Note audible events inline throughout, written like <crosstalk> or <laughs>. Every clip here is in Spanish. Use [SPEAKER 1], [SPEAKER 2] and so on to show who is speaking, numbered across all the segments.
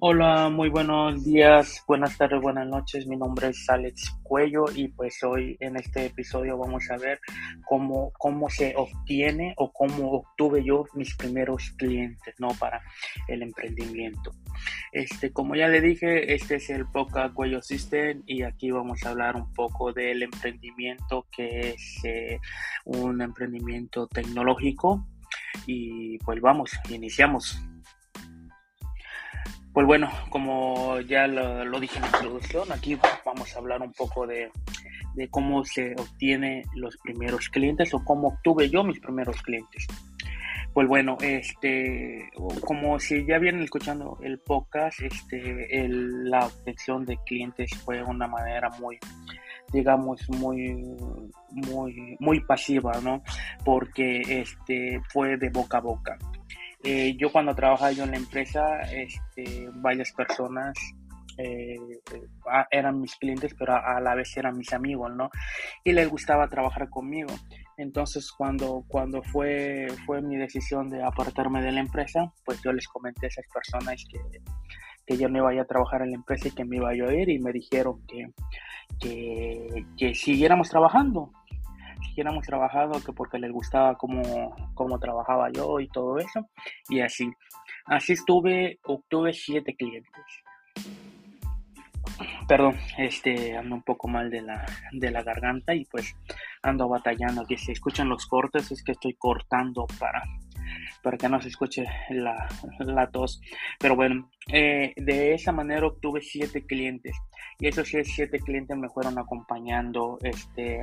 [SPEAKER 1] Hola, muy buenos días, buenas tardes, buenas noches. Mi nombre es Alex Cuello y pues hoy en este episodio vamos a ver cómo, cómo se obtiene o cómo obtuve yo mis primeros clientes, ¿no? Para el emprendimiento. Este, como ya le dije, este es el Poca Cuello System y aquí vamos a hablar un poco del emprendimiento que es eh, un emprendimiento tecnológico y pues vamos, iniciamos. Pues bueno, como ya lo, dije en la introducción, aquí vamos a hablar un poco de, cómo se obtiene los primeros clientes o cómo obtuve yo mis primeros clientes. Pues bueno, este, como si ya vienen escuchando el podcast, este, la obtención de clientes fue una manera muy, digamos, muy, muy, muy pasiva, ¿no? Porque este, fue de boca a boca. Eh, yo cuando trabajaba yo en la empresa, este, varias personas eh, ah, eran mis clientes, pero a, la vez eran mis amigos, ¿no? Y les gustaba trabajar conmigo. Entonces, cuando, cuando fue, fue mi decisión de apartarme de la empresa, pues yo les comenté a esas personas que, que yo no iba a trabajar en la empresa y que me iba a ir y me dijeron que, que, que siguiéramos trabajando hemos trabajado, que porque les gustaba cómo, cómo trabajaba yo y todo eso. Y así. Así estuve, obtuve siete clientes. Perdón, este ando un poco mal de la, de la garganta y pues ando batallando. Que se escuchan los cortes, es que estoy cortando para para que no se escuche la, la tos. Pero bueno, eh, de esa manera obtuve siete clientes y esos siete clientes me fueron acompañando este,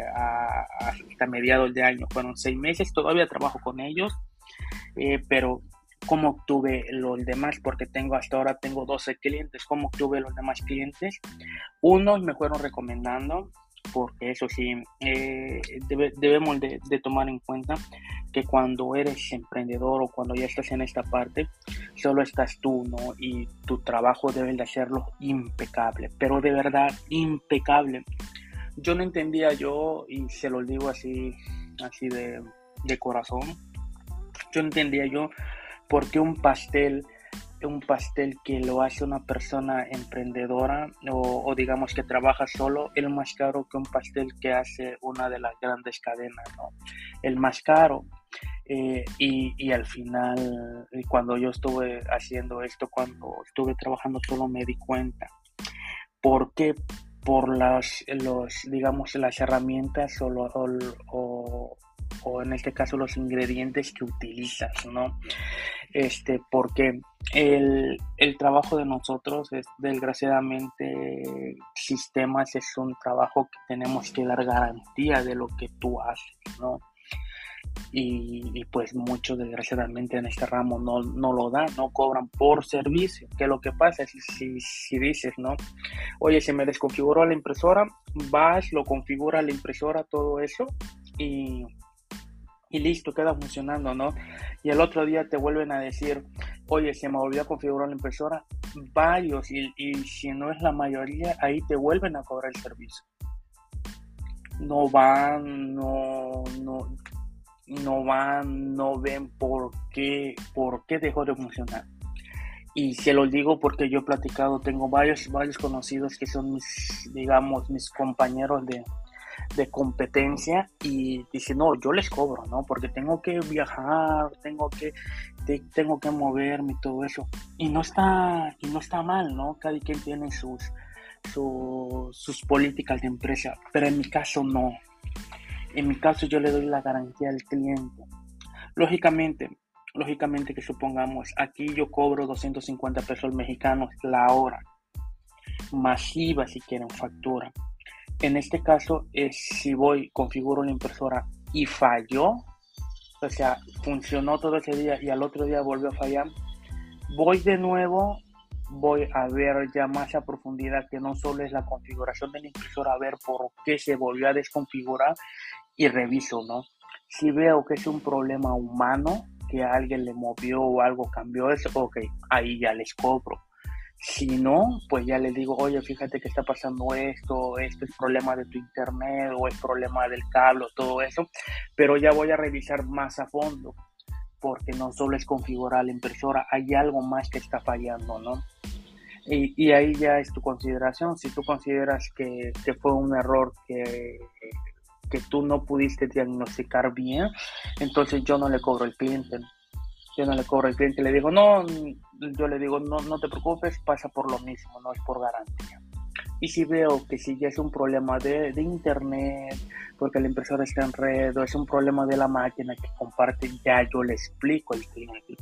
[SPEAKER 1] hasta mediados de año. Fueron seis meses, todavía trabajo con ellos, eh, pero ¿cómo obtuve los demás? Porque tengo hasta ahora tengo 12 clientes. ¿Cómo obtuve los demás clientes? Unos me fueron recomendando, porque eso sí, eh, debemos de, tomar en cuenta que cuando eres emprendedor o cuando ya estás en esta parte, solo estás tú, ¿no? Y tu trabajo debe de hacerlo impecable, pero de verdad impecable. Yo no entendía yo, y se lo digo así, así de, de corazón, yo no entendía yo por qué un pastel un pastel que lo hace una persona emprendedora o, digamos que trabaja solo, el más caro que un pastel que hace una de las grandes cadenas, ¿no? El más caro. Eh, y, y, al final, cuando yo estuve haciendo esto, cuando estuve trabajando solo, me di cuenta. ¿Por qué? Por las, los, digamos, las herramientas o, o, o en este caso los ingredientes que utilizas, ¿no? Este, porque el, el, trabajo de nosotros es desgraciadamente sistemas es un trabajo que tenemos que dar garantía de lo que tú haces, ¿no? Y, pues muchos desgraciadamente en este ramo no, no, lo dan, no cobran por servicio, que lo que pasa es si, si dices, ¿no? Oye, se me desconfiguró la impresora, vas, lo configura la impresora, todo eso, y y listo, queda funcionando, ¿no? Y el otro día te vuelven a decir, oye, se me volvió a configurar la impresora, varios, y, si no es la mayoría, ahí te vuelven a cobrar el servicio. No van, no, no, no van, no ven por qué, por qué dejó de funcionar. Y se lo digo porque yo he platicado, tengo varios, varios conocidos que son mis, digamos, mis compañeros de, de competencia y dice, no, yo les cobro, ¿no? Porque tengo que viajar, tengo que, tengo que moverme y todo eso. Y no está, y no está mal, ¿no? Cada quien tiene sus, sus políticas de empresa, pero en mi caso no. En mi caso yo le doy la garantía al cliente. Lógicamente, lógicamente que supongamos, aquí yo cobro 250 pesos mexicanos la hora, masiva si quieren factura en este caso, es si voy, configuro la impresora y falló, o sea, funcionó todo ese día y al otro día volvió a fallar, voy de nuevo, voy a ver ya más a profundidad que no solo es la configuración de la impresora, a ver por qué se volvió a desconfigurar y reviso, ¿no? Si veo que es un problema humano, que alguien le movió o algo cambió, eso, ok, ahí ya les cobro. Si no, pues ya le digo, oye, fíjate que está pasando esto, esto es problema de tu internet o es problema del cable, todo eso, pero ya voy a revisar más a fondo, porque no solo es configurar la impresora, hay algo más que está fallando, ¿no? Y, ahí ya es tu consideración. Si tú consideras que, fue un error que, que tú no pudiste diagnosticar bien, entonces yo no le cobro al cliente. Yo no le cobro al cliente, le digo, no, yo le digo, no, no te preocupes, pasa por lo mismo, no es por garantía. Y si veo que si ya es un problema de, de, internet, porque la impresora está en red, o es un problema de la máquina que comparte, ya yo le explico al cliente.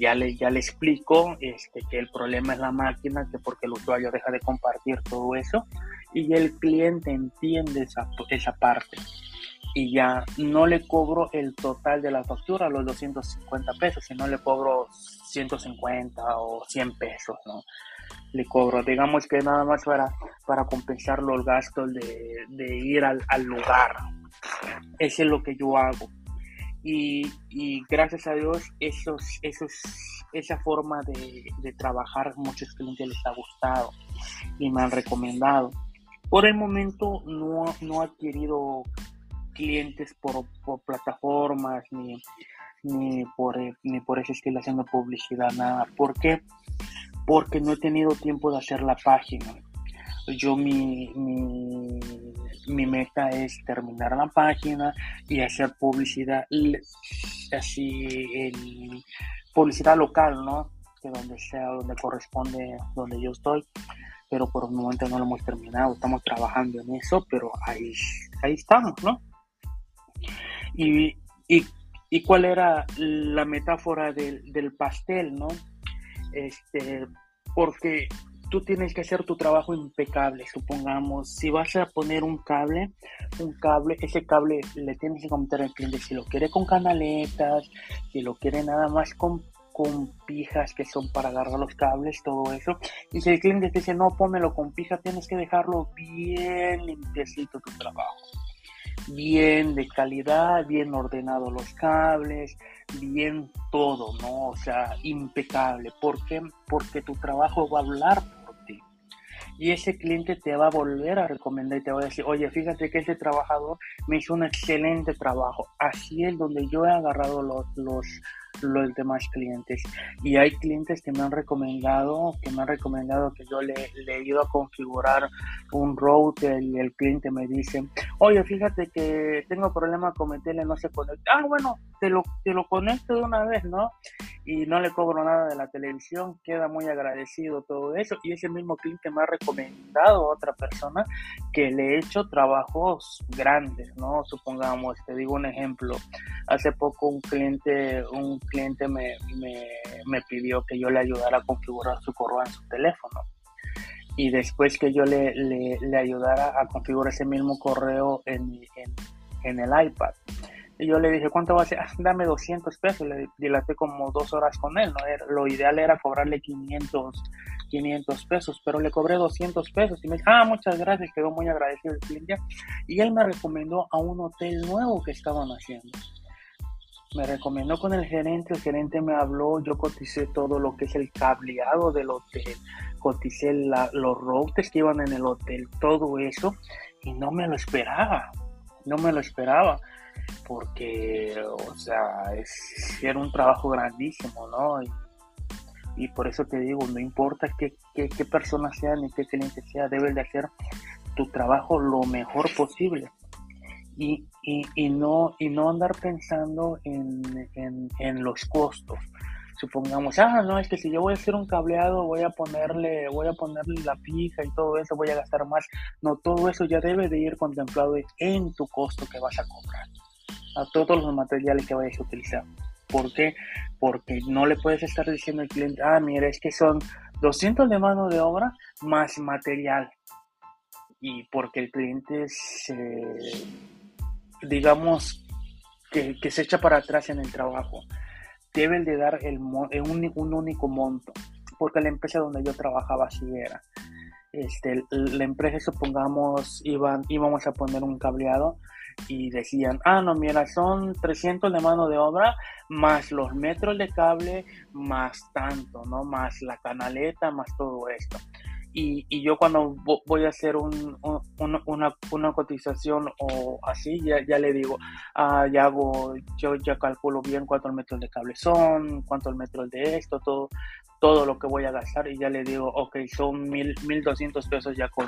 [SPEAKER 1] Ya, le, ya le explico este, que el problema es la máquina, que porque el usuario deja de compartir todo eso, y el cliente entiende esa, esa parte. Y ya no le cobro el total de la factura, los 250 pesos, sino le cobro 150 o 100 pesos, ¿no? le cobro. Digamos que nada más para, para compensar los gastos de, ir al, lugar. Eso es lo que yo hago. Y, gracias a Dios, esos, esos, esa forma de, de trabajar muchos clientes les ha gustado y me han recomendado. Por el momento no, no he adquirido clientes por, plataformas ni, ni, por, ni por ese estilo haciendo publicidad, nada. ¿Por qué? porque no he tenido tiempo de hacer la página. Yo mi, mi, meta es terminar la página y hacer publicidad así en publicidad local, ¿no? Que donde sea, donde corresponde, donde yo estoy. Pero por el momento no lo hemos terminado, estamos trabajando en eso, pero ahí, ahí estamos, ¿no? Y, y, y cuál era la metáfora del, del pastel, ¿no? este, porque tú tienes que hacer tu trabajo impecable, supongamos, si vas a poner un cable, un cable, ese cable le tienes que comentar al cliente si lo quiere con canaletas, si lo quiere nada más con, con pijas que son para agarrar los cables, todo eso. Y si el cliente te dice, no, pónmelo con pija, tienes que dejarlo bien limpiecito tu trabajo bien de calidad, bien ordenado los cables, bien todo, ¿no? O sea, impecable. ¿Por qué? Porque tu trabajo va a hablar. Y ese cliente te va a volver a recomendar y te va a decir, oye, fíjate que ese trabajador me hizo un excelente trabajo. Así es donde yo he agarrado los, los los demás clientes. Y hay clientes que me han recomendado, que me han recomendado que yo le, he ido a configurar un router y el cliente me dice, oye, fíjate que tengo problema con mi tele, no se conecta. Ah, bueno, te lo, te lo conecto de una vez, ¿no? Y no le cobro nada de la televisión, queda muy agradecido todo eso. Y ese mismo cliente me ha recomendado a otra persona que le he hecho trabajos grandes, ¿no? Supongamos, te digo un ejemplo, hace poco un cliente, un cliente me, me, pidió que yo le ayudara a configurar su correo en su teléfono. Y después que yo le, le, ayudara a configurar ese mismo correo en, en, el iPad. Y yo le dije, ¿cuánto va a ser? <laughs> Dame 200 pesos. Le dilaté como dos horas con él. ¿no? Lo ideal era cobrarle 500, 500 pesos, pero le cobré 200 pesos. Y me dijo, ah, muchas gracias, quedó muy agradecido el cliente. Y él me recomendó a un hotel nuevo que estaban haciendo me recomendó con el gerente, el gerente me habló, yo coticé todo lo que es el cableado del hotel, coticé los routers que iban en el hotel, todo eso, y no me lo esperaba, no me lo esperaba, porque, o sea, es, era un trabajo grandísimo, ¿no? Y, por eso te digo, no importa qué, qué, persona sea ni qué cliente sea, debes de hacer tu trabajo lo mejor posible y, y, no, y no andar pensando en, en, los costos. Supongamos, ah, no, es que si yo voy a hacer un cableado, voy a ponerle, voy a ponerle la pija y todo eso, voy a gastar más. No, todo eso ya debe de ir contemplado en tu costo que vas a comprar. A todos los materiales que vayas a utilizar. ¿Por qué? Porque no le puedes estar diciendo al cliente, ah, mira, es que son 200 de mano de obra más material. Y porque el cliente se digamos, que, se echa para atrás en el trabajo, deben de dar el, un, único monto, porque la empresa donde yo trabajaba así era. Este, la empresa, supongamos, iban, íbamos a poner un cableado y decían, ah, no, mira, son 300 de mano de obra, más los metros de cable, más tanto, ¿no? Más la canaleta, más todo esto y, yo cuando voy a hacer un, una, una, cotización o así, ya, ya le digo, ah, ya hago, yo ya calculo bien cuántos metros de cable son, cuántos metros de esto, todo, todo lo que voy a gastar y ya le digo, ok, son mil, mil doscientos pesos ya con,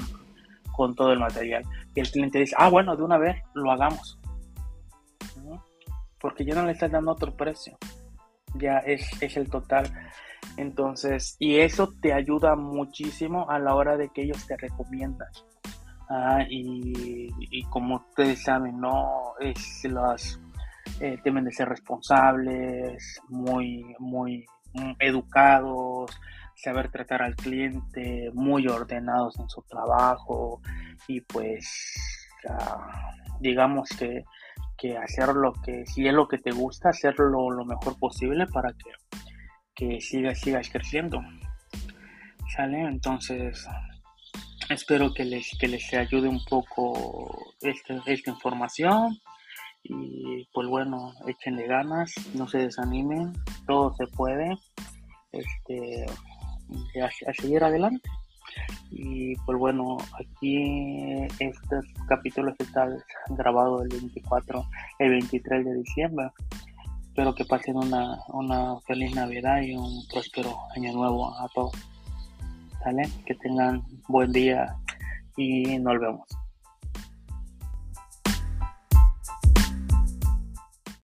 [SPEAKER 1] con todo el material. Y el cliente dice, ah, bueno, de una vez lo hagamos. Porque ya no le estás dando otro precio. Ya es, es el total. Entonces, y eso te ayuda muchísimo a la hora de que ellos te recomiendan. Ah, y, como ustedes saben, ¿no? Es las, eh, de ser responsables, muy, muy educados, saber tratar al cliente, muy ordenados en su trabajo y pues digamos que, que hacer lo que, si es lo que te gusta, hacerlo lo mejor posible para que que sigas, sigas creciendo. ¿Sale? Entonces, espero que les, que les ayude un poco esta, esta información. Y pues bueno, échenle ganas, no se desanimen, todo se puede. Este, a, seguir adelante. Y pues bueno, aquí estos capítulos están grabados el 24, el 23 de diciembre espero que pasen una, una feliz Navidad y un próspero año nuevo a todos. ¿Sale? Que tengan buen día y nos vemos.